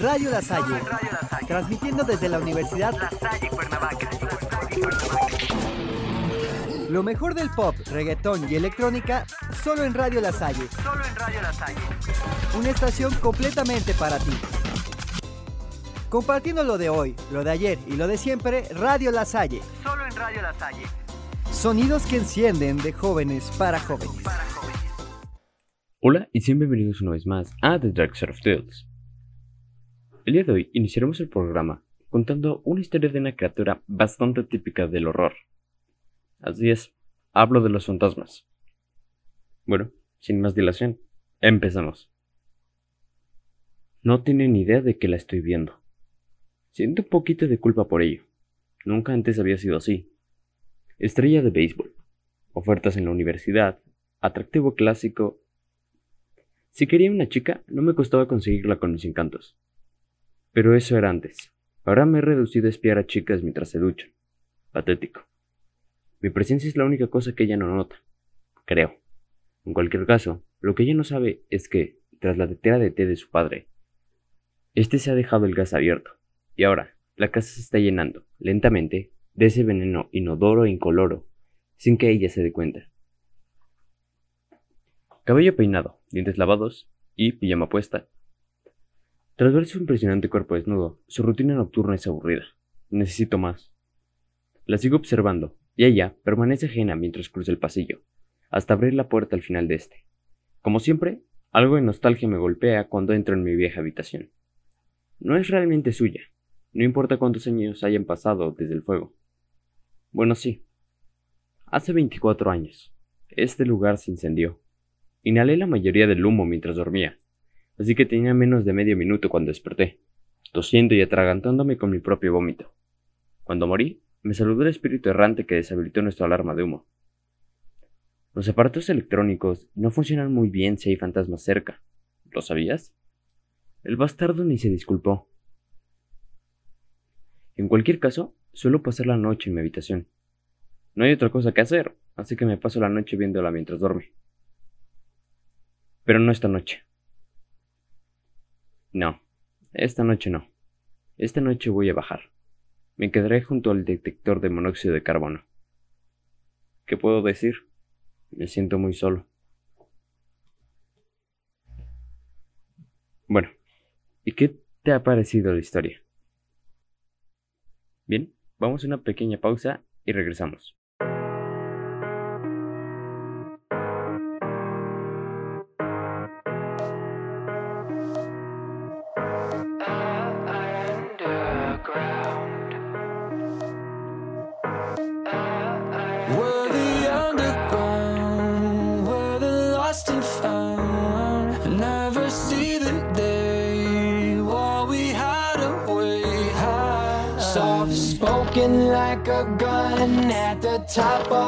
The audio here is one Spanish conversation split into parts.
Radio La Salle, transmitiendo desde la Universidad La Salle Cuernavaca. Lo mejor del pop, reggaetón y electrónica solo en Radio La Salle. Solo en Radio La Salle. Una estación completamente para ti. Compartiendo lo de hoy, lo de ayer y lo de siempre, Radio La Salle. Solo en Radio La Salle. Sonidos que encienden de jóvenes para jóvenes. Hola y sean bienvenidos una vez más a The Dark Side of Tales. El día de hoy iniciaremos el programa contando una historia de una criatura bastante típica del horror. Así es, hablo de los fantasmas. Bueno, sin más dilación, empezamos. No tiene ni idea de que la estoy viendo. Siento un poquito de culpa por ello. Nunca antes había sido así. Estrella de béisbol. Ofertas en la universidad. Atractivo clásico. Si quería una chica, no me costaba conseguirla con mis encantos. Pero eso era antes. Ahora me he reducido a espiar a chicas mientras se duchan. Patético. Mi presencia es la única cosa que ella no nota. Creo. En cualquier caso, lo que ella no sabe es que, tras la tetera de té de su padre, este se ha dejado el gas abierto, y ahora la casa se está llenando, lentamente, de ese veneno inodoro e incoloro, sin que ella se dé cuenta. Cabello peinado, dientes lavados y pijama puesta. Tras ver su impresionante cuerpo desnudo, su rutina nocturna es aburrida. Necesito más. La sigo observando, y ella permanece ajena mientras cruza el pasillo, hasta abrir la puerta al final de este. Como siempre, algo de nostalgia me golpea cuando entro en mi vieja habitación. No es realmente suya, no importa cuántos años hayan pasado desde el fuego. Bueno, sí. Hace 24 años, este lugar se incendió. Inhalé la mayoría del humo mientras dormía, así que tenía menos de medio minuto cuando desperté, tosiendo y atragantándome con mi propio vómito. Cuando morí, me saludó el espíritu errante que deshabilitó nuestra alarma de humo. Los aparatos electrónicos no funcionan muy bien si hay fantasmas cerca. ¿Lo sabías? El bastardo ni se disculpó. En cualquier caso, suelo pasar la noche en mi habitación. No hay otra cosa que hacer, así que me paso la noche viéndola mientras duerme. Pero no esta noche. No, esta noche no. Esta noche voy a bajar. Me quedaré junto al detector de monóxido de carbono. ¿Qué puedo decir? Me siento muy solo. Bueno, ¿y qué te ha parecido la historia? Bien, vamos a una pequeña pausa y regresamos.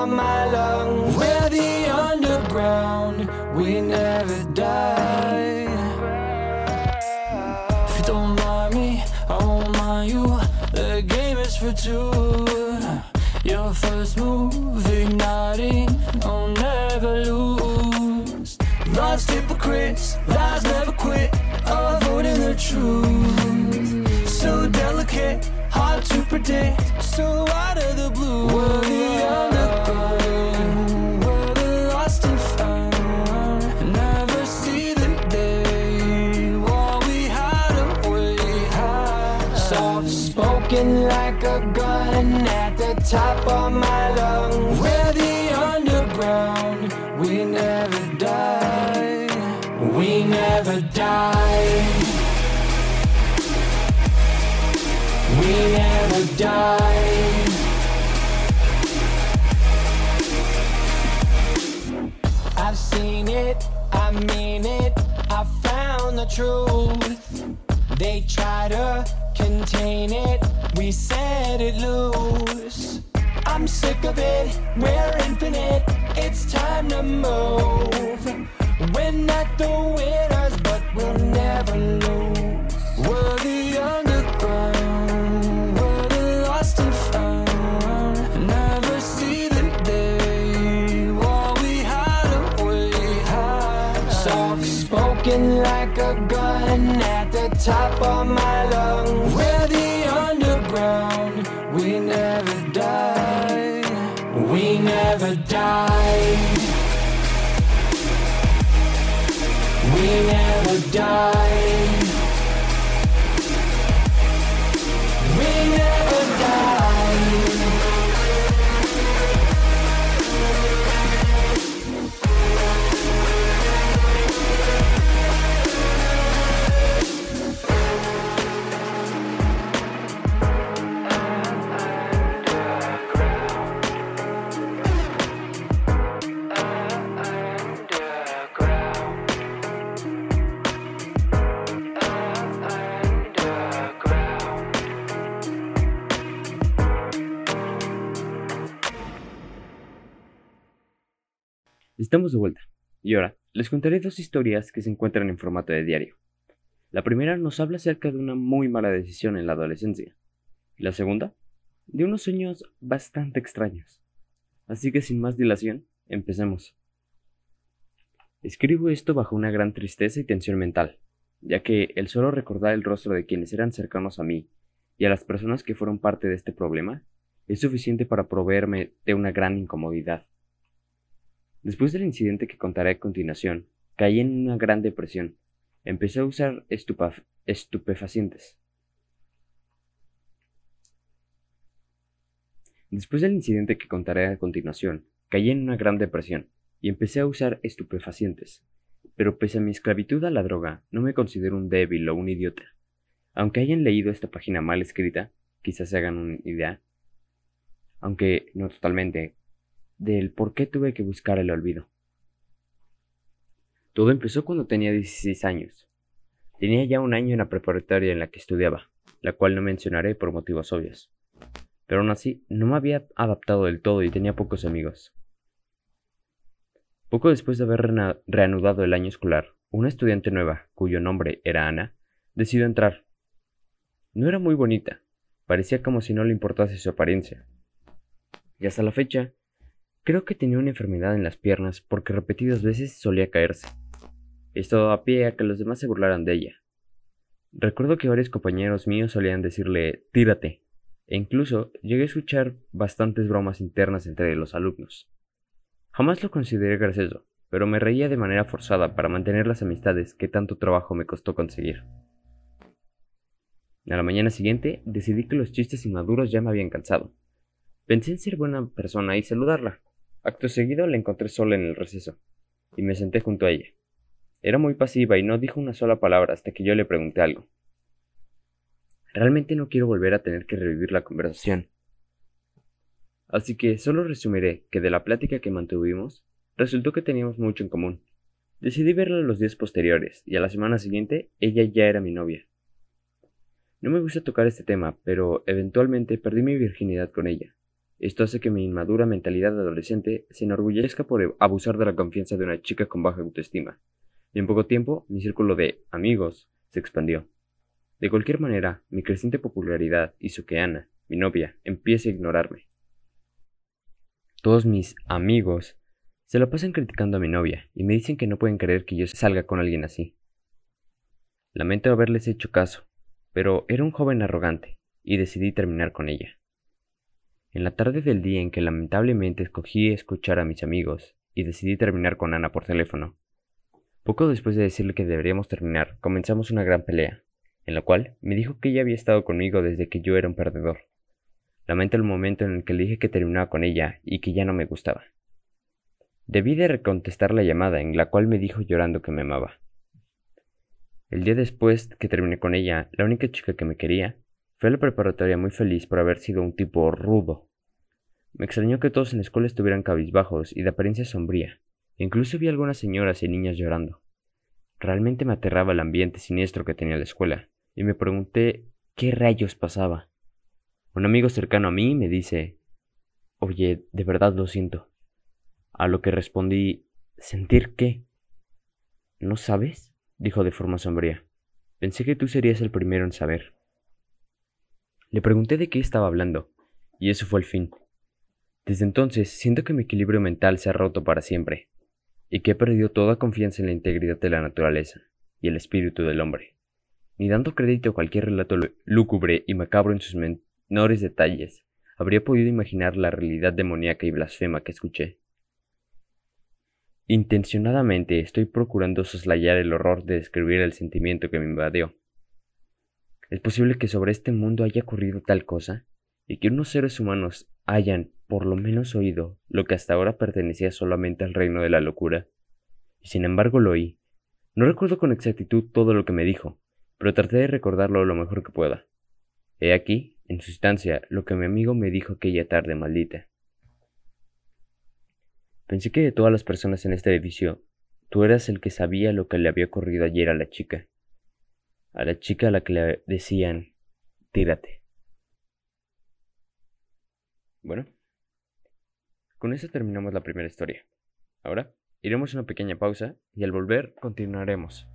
My lungs. We're the underground, we never die. If you don't mind me, I won't mind you. The game is for two. Your first move, igniting, I'll never lose. Lost hypocrites, lies never quit, avoiding the truth. So delicate, hard to predict so out of the blue. We're the we're the lost and found. Never see the day while we hide away. Soft spoken like a gun at the top of my lungs. Die. I've seen it, I mean it, I found the truth. They try to contain it, we set it loose. I'm sick of it, we're infinite, it's time to move. We're not the winners, but we'll never lose. Top of my lungs. We're the underground. We never die. We never die. We never die. Estamos de vuelta, y ahora les contaré dos historias que se encuentran en formato de diario. La primera nos habla acerca de una muy mala decisión en la adolescencia, y la segunda, de unos sueños bastante extraños. Así que sin más dilación, empecemos. Escribo esto bajo una gran tristeza y tensión mental, ya que el solo recordar el rostro de quienes eran cercanos a mí y a las personas que fueron parte de este problema es suficiente para proveerme de una gran incomodidad. Después del incidente que contaré a continuación, caí en una gran depresión. Empecé a usar estupefacientes. Después del incidente que contaré a continuación, caí en una gran depresión y empecé a usar estupefacientes. Pero pese a mi esclavitud a la droga, no me considero un débil o un idiota. Aunque hayan leído esta página mal escrita, quizás se hagan una idea, aunque no totalmente, del por qué tuve que buscar el olvido. Todo empezó cuando tenía 16 años. Tenía ya un año en la preparatoria en la que estudiaba, la cual no mencionaré por motivos obvios. Pero aún así, no me había adaptado del todo y tenía pocos amigos. Poco después de haber reanudado el año escolar, una estudiante nueva, cuyo nombre era Ana, decidió entrar. No era muy bonita, parecía como si no le importase su apariencia. Y hasta la fecha, creo que tenía una enfermedad en las piernas porque repetidas veces solía caerse. Esto daba pie a que los demás se burlaran de ella. Recuerdo que varios compañeros míos solían decirle tírate, e incluso llegué a escuchar bastantes bromas internas entre los alumnos. Jamás lo consideré gracioso, pero me reía de manera forzada para mantener las amistades que tanto trabajo me costó conseguir. A la mañana siguiente decidí que los chistes inmaduros ya me habían cansado. Pensé en ser buena persona y saludarla. Acto seguido la encontré sola en el receso, y me senté junto a ella. Era muy pasiva y no dijo una sola palabra hasta que yo le pregunté algo. Realmente no quiero volver a tener que revivir la conversación. Así que solo resumiré que de la plática que mantuvimos, resultó que teníamos mucho en común. Decidí verla los días posteriores, y a la semana siguiente ella ya era mi novia. No me gusta tocar este tema, pero eventualmente perdí mi virginidad con ella. Esto hace que mi inmadura mentalidad adolescente se enorgullezca por abusar de la confianza de una chica con baja autoestima. Y en poco tiempo, mi círculo de amigos se expandió. De cualquier manera, mi creciente popularidad hizo que Ana, mi novia, empiece a ignorarme. Todos mis amigos se la pasan criticando a mi novia y me dicen que no pueden creer que yo salga con alguien así. Lamento haberles hecho caso, pero era un joven arrogante y decidí terminar con ella. En la tarde del día en que lamentablemente escogí escuchar a mis amigos y decidí terminar con Ana por teléfono. Poco después de decirle que deberíamos terminar, comenzamos una gran pelea, en la cual me dijo que ella había estado conmigo desde que yo era un perdedor. Lamento el momento en el que le dije que terminaba con ella y que ya no me gustaba. Debí de recontestar la llamada en la cual me dijo llorando que me amaba. El día después que terminé con ella, la única chica que me quería fue a la preparatoria muy feliz por haber sido un tipo rudo. Me extrañó que todos en la escuela estuvieran cabizbajos y de apariencia sombría. Incluso vi algunas señoras y niñas llorando. Realmente me aterraba el ambiente siniestro que tenía la escuela, y me pregunté qué rayos pasaba. Un amigo cercano a mí me dice Oye, de verdad lo siento. A lo que respondí ¿Sentir qué? ¿No sabes? dijo de forma sombría. Pensé que tú serías el primero en saber. Le pregunté de qué estaba hablando, y eso fue el fin. Desde entonces siento que mi equilibrio mental se ha roto para siempre, y que he perdido toda confianza en la integridad de la naturaleza y el espíritu del hombre. ni dando crédito a cualquier relato lúgubre y macabro en sus menores detalles, habría podido imaginar la realidad demoníaca y blasfema que escuché. Intencionadamente estoy procurando soslayar el horror de describir el sentimiento que me invadió. ¿Es posible que sobre este mundo haya ocurrido tal cosa? Y que unos seres humanos hayan, por lo menos, oído lo que hasta ahora pertenecía solamente al reino de la locura. Y sin embargo lo oí. No recuerdo con exactitud todo lo que me dijo, pero traté de recordarlo lo mejor que pueda. He aquí, en su instancia, lo que mi amigo me dijo aquella tarde maldita. Pensé que de todas las personas en este edificio, tú eras el que sabía lo que le había ocurrido ayer a la chica. A la chica a la que le decían, tírate. Bueno, con eso terminamos la primera historia. Ahora iremos a una pequeña pausa y al volver continuaremos.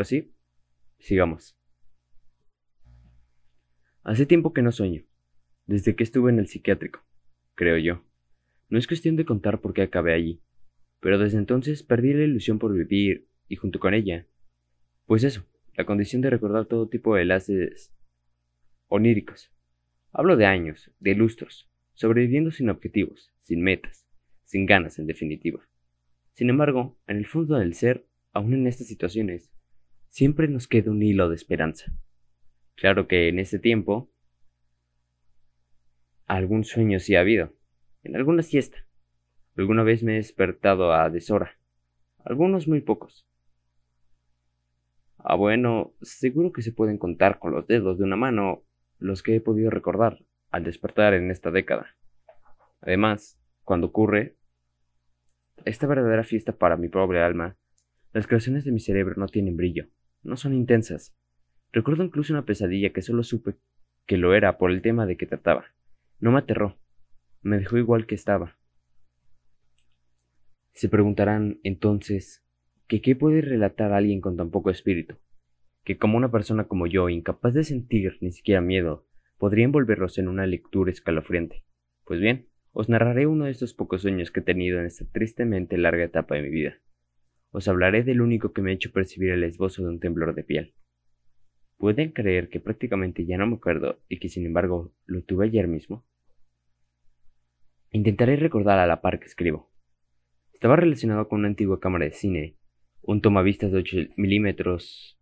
Ahora sí, sigamos. Hace tiempo que no sueño, desde que estuve en el psiquiátrico, creo yo. No es cuestión de contar por qué acabé allí, pero desde entonces perdí la ilusión por vivir y junto con ella, pues eso, la condición de recordar todo tipo de enlaces oníricos. Hablo de años, de lustros, sobreviviendo sin objetivos, sin metas, sin ganas en definitiva. Sin embargo, en el fondo del ser aún en estas situaciones, siempre nos queda un hilo de esperanza. Claro que en ese tiempo, algún sueño sí ha habido, en alguna siesta. Alguna vez me he despertado a deshora, algunos muy pocos. Ah, bueno, seguro que se pueden contar con los dedos de una mano los que he podido recordar al despertar en esta década. Además, cuando ocurre esta verdadera fiesta para mi pobre alma, las creaciones de mi cerebro no tienen brillo, no son intensas. Recuerdo incluso una pesadilla que solo supe que lo era por el tema de que trataba. No me aterró, me dejó igual que estaba. Se preguntarán entonces que qué puede relatar alguien con tan poco espíritu, que como una persona como yo, incapaz de sentir ni siquiera miedo, podría envolverlos en una lectura escalofriante. Pues bien, os narraré uno de estos pocos sueños que he tenido en esta tristemente larga etapa de mi vida. Os hablaré del único que me ha hecho percibir el esbozo de un temblor de piel. ¿Pueden creer que prácticamente ya no me acuerdo y que sin embargo lo tuve ayer mismo? Intentaré recordar a la par que escribo. Estaba relacionado con una antigua cámara de cine, un tomavistas de 8 milímetros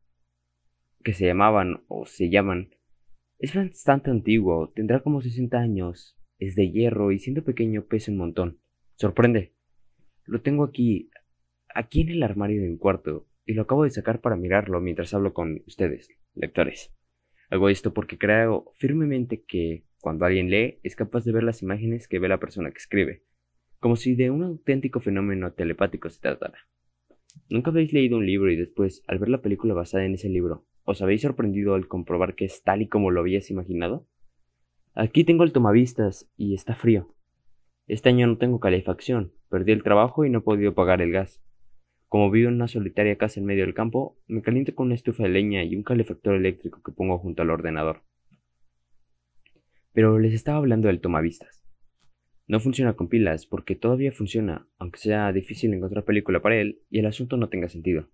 que se llamaban o se llaman. Es bastante antiguo, tendrá como 60 años, es de hierro y siendo pequeño pesa un montón. Sorprende. Lo tengo aquí, aquí en el armario de mi cuarto, y lo acabo de sacar para mirarlo mientras hablo con ustedes, lectores. Hago esto porque creo firmemente que cuando alguien lee es capaz de ver las imágenes que ve la persona que escribe, como si de un auténtico fenómeno telepático se tratara. ¿Nunca habéis leído un libro y después, al ver la película basada en ese libro, os habéis sorprendido al comprobar que es tal y como lo habías imaginado? Aquí tengo el tomavistas y está frío. Este año no tengo calefacción, perdí el trabajo y no he podido pagar el gas. Como vivo en una solitaria casa en medio del campo, me caliento con una estufa de leña y un calefactor eléctrico que pongo junto al ordenador. Pero les estaba hablando del tomavistas. No funciona con pilas porque todavía funciona, aunque sea difícil encontrar película para él y el asunto no tenga sentido.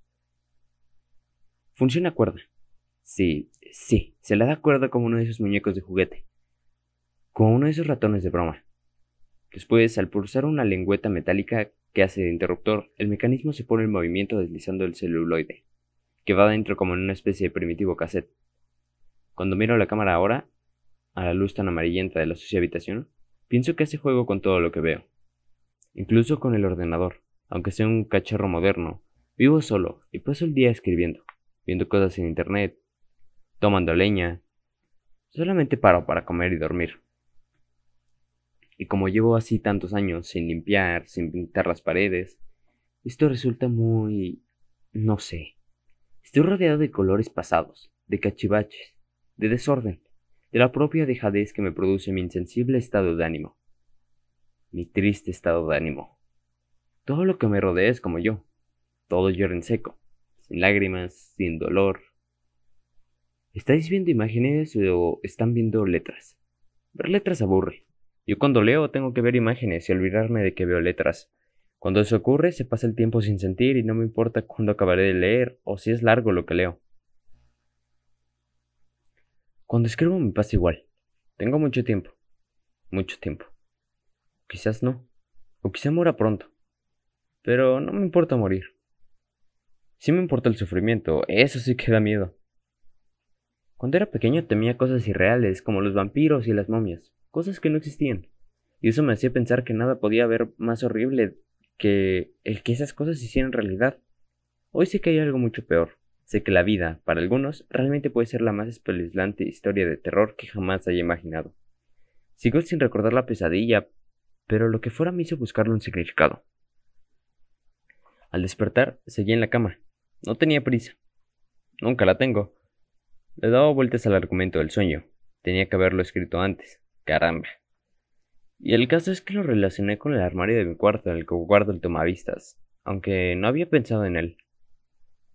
Funciona cuerda. Sí, sí, se le da cuerda como uno de esos muñecos de juguete. Como uno de esos ratones de broma. Después, al pulsar una lengüeta metálica que hace de interruptor, el mecanismo se pone en movimiento deslizando el celuloide, que va adentro como en una especie de primitivo cassette. Cuando miro la cámara ahora, a la luz tan amarillenta de la sucia habitación, pienso que hace juego con todo lo que veo. Incluso con el ordenador, aunque sea un cacharro moderno, vivo solo y paso el día escribiendo, viendo cosas en internet, tomando leña. Solamente paro para comer y dormir. Y como llevo así tantos años sin limpiar, sin pintar las paredes, esto resulta muy... no sé. Estoy rodeado de colores pasados, de cachivaches, de desorden, de la propia dejadez que me produce mi insensible estado de ánimo. Mi triste estado de ánimo. Todo lo que me rodea es como yo. Todo llora en seco, sin lágrimas, sin dolor. ¿Estáis viendo imágenes o están viendo letras? Ver letras aburre. Yo cuando leo tengo que ver imágenes y olvidarme de que veo letras. Cuando eso ocurre se pasa el tiempo sin sentir y no me importa cuándo acabaré de leer o si es largo lo que leo. Cuando escribo me pasa igual. Tengo mucho tiempo. Mucho tiempo. Quizás no. O quizá muera pronto. Pero no me importa morir. Sí me importa el sufrimiento, eso sí que da miedo. Cuando era pequeño temía cosas irreales como los vampiros y las momias cosas que no existían. Y eso me hacía pensar que nada podía haber más horrible que el que esas cosas se hicieran realidad. Hoy sé que hay algo mucho peor. Sé que la vida, para algunos, realmente puede ser la más espeluznante historia de terror que jamás haya imaginado. Sigo sin recordar la pesadilla, pero lo que fuera me hizo buscarle un significado. Al despertar, seguí en la cama. No tenía prisa. Nunca la tengo. Le daba vueltas al argumento del sueño. Tenía que haberlo escrito antes. Caramba. Y el caso es que lo relacioné con el armario de mi cuarto en el que guardo el tomavistas, aunque no había pensado en él.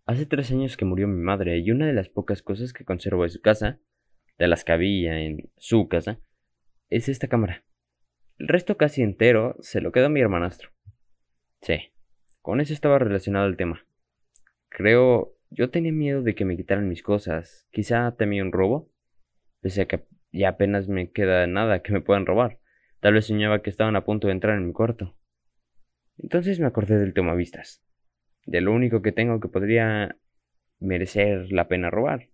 Hace tres años que murió mi madre y una de las pocas cosas que conservo de su casa, de las que había en su casa, es esta cámara. El resto casi entero se lo quedó mi hermanastro. Sí, con eso estaba relacionado el tema. Creo, yo tenía miedo de que me quitaran mis cosas, quizá temía un robo, pese a que y apenas me queda nada que me puedan robar. Tal vez soñaba que estaban a punto de entrar en mi cuarto. Entonces me acordé del tomavistas, de lo único que tengo que podría merecer la pena robar.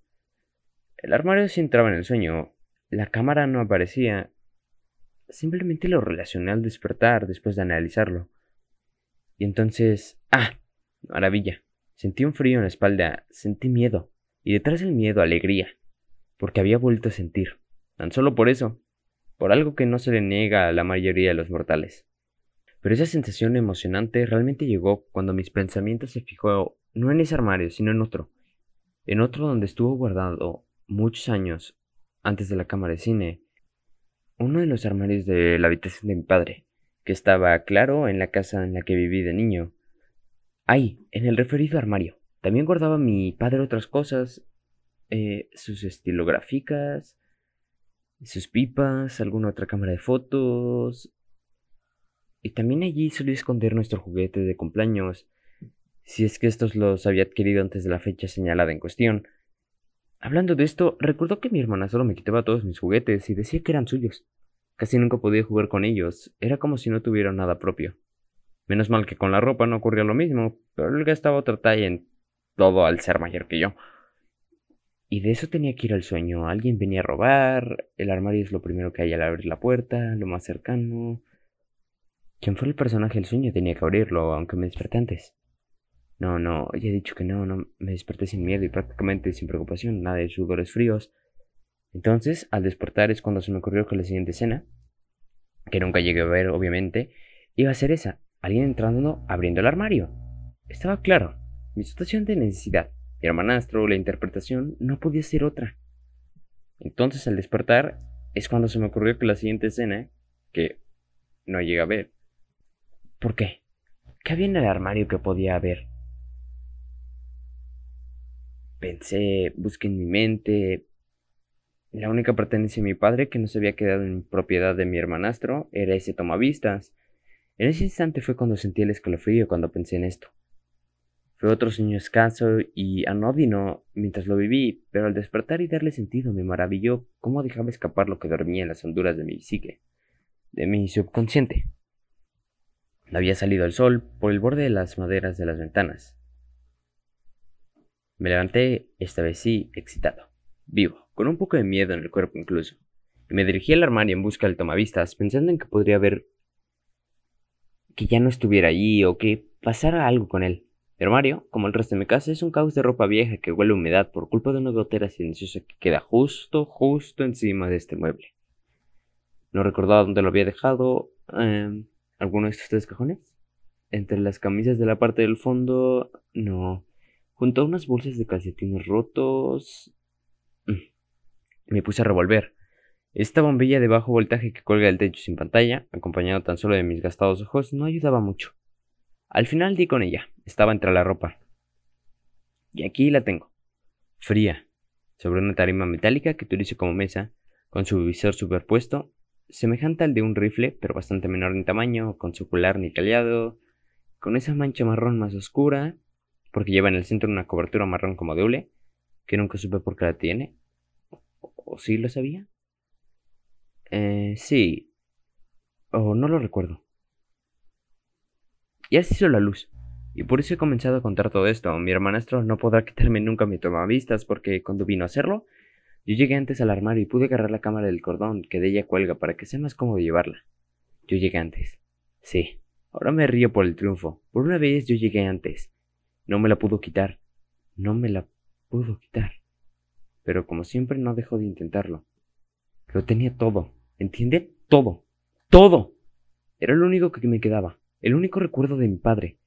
El armario sí entraba en el sueño, la cámara no aparecía. Simplemente lo relacioné al despertar después de analizarlo. Y entonces... ¡Ah! Maravilla. Sentí un frío en la espalda, sentí miedo, y detrás del miedo alegría, porque había vuelto a sentir. Tan solo por eso. por algo que no se le niega a la mayoría de los mortales. Pero esa sensación emocionante realmente llegó cuando mis pensamientos se fijó no en ese armario, sino en otro, en otro donde estuvo guardado muchos años antes de la cámara de cine, uno de los armarios de la habitación de mi padre, que estaba claro en la casa en la que viví de niño. Ahí, en el referido armario, también guardaba mi padre otras cosas, eh, sus estilográficas, sus pipas, alguna otra cámara de fotos. Y también allí solía esconder nuestro juguete de cumpleaños, si es que estos los había adquirido antes de la fecha señalada en cuestión. Hablando de esto, recuerdo que mi hermana solo me quitaba todos mis juguetes y decía que eran suyos. Casi nunca podía jugar con ellos, era como si no tuviera nada propio. Menos mal que con la ropa no ocurría lo mismo, pero él gastaba otra talla en todo al ser mayor que yo. Y de eso tenía que ir al sueño. Alguien venía a robar, el armario es lo primero que hay al abrir la puerta, lo más cercano. Quien fuera el personaje del sueño tenía que abrirlo, aunque me desperté antes. No, no, ya he dicho que no, no, me desperté sin miedo y prácticamente sin preocupación, nada de sudores fríos. Entonces, al despertar es cuando se me ocurrió que la siguiente escena, que nunca llegué a ver obviamente, iba a ser esa, alguien entrando abriendo el armario. Estaba claro, mi situación de necesidad, mi hermanastro, la interpretación, no podía ser otra. Entonces, al despertar, es cuando se me ocurrió que la siguiente escena, que no llegué a ver. ¿Por qué? ¿Qué había en el armario que podía haber? Pensé, busqué en mi mente. La única pertenencia de mi padre que no se había quedado en propiedad de mi hermanastro era ese tomavistas. En ese instante fue cuando sentí el escalofrío cuando pensé en esto. Fue otro sueño escaso y anodino mientras lo viví, pero al despertar y darle sentido me maravilló cómo dejaba escapar lo que dormía en las honduras de mi psique, de mi subconsciente. Había salido el sol por el borde de las maderas de las ventanas. Me levanté, esta vez sí, excitado, vivo, con un poco de miedo en el cuerpo incluso, y me dirigí al armario en busca del tomavistas, pensando en que podría haber que ya no estuviera allí o que pasara algo con él. El armario, como el resto de mi casa, es un caos de ropa vieja que huele a humedad por culpa de una gotera silenciosa que queda justo, justo encima de este mueble. No recordaba dónde lo había dejado. Em, ¿Alguno de estos tres cajones? Entre las camisas de la parte del fondo. No. Junto a unas bolsas de calcetines rotos. Mm. Me puse a revolver. Esta bombilla de bajo voltaje que cuelga del techo sin pantalla, acompañado tan solo de mis gastados ojos, no ayudaba mucho. Al final di con ella. Estaba entre la ropa. Y aquí la tengo. Fría. Sobre una tarima metálica que utilizo como mesa, con su visor superpuesto, semejante al de un rifle, pero bastante menor en tamaño, con su cular nicaleado, con esa mancha marrón más oscura porque lleva en el centro una cobertura marrón como de hule, que nunca supe por qué la tiene. ¿O, sí lo sabía? Eh, sí. O no lo recuerdo. Ya se hizo la luz. Y por eso he comenzado a contar todo esto. Mi hermanastro no podrá quitarme nunca mi tomavistas porque cuando vino a hacerlo, yo llegué antes al armario y pude agarrar la cámara del cordón que de ella cuelga para que sea más cómodo llevarla. Yo llegué antes. Sí. Ahora me río por el triunfo. Por una vez yo llegué antes. No me la pudo quitar. No me la pudo quitar. Pero como siempre no dejó de intentarlo. Lo tenía todo. ¿Entiende? Todo. Todo. Era lo único que me quedaba. El único recuerdo de mi padre.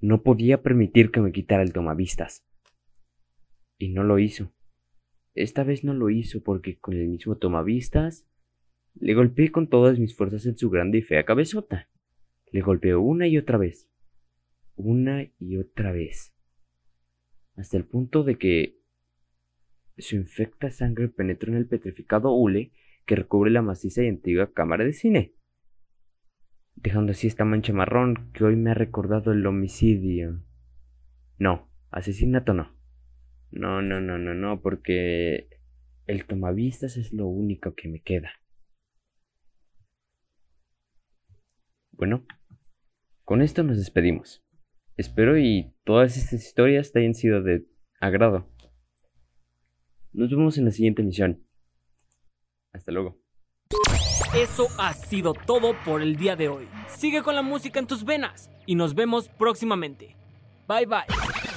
No podía permitir que me quitara el tomavistas. Y no lo hizo. Esta vez no lo hizo porque con el mismo tomavistas le golpeé con todas mis fuerzas en su grande y fea cabezota. Le golpeó una y otra vez una y otra vez, hasta el punto de que su infecta sangre penetró en el petrificado hule que recubre la maciza y antigua cámara de cine, dejando así esta mancha marrón que hoy me ha recordado el homicidio. No, asesinato no. No, no, no, no, no, porque el tomavistas es lo único que me queda. Bueno, con esto nos despedimos. Espero y todas estas historias te hayan sido de agrado. Nos vemos en la siguiente emisión. Hasta luego. Eso ha sido todo por el día de hoy. Sigue con la música en tus venas y nos vemos próximamente. Bye bye.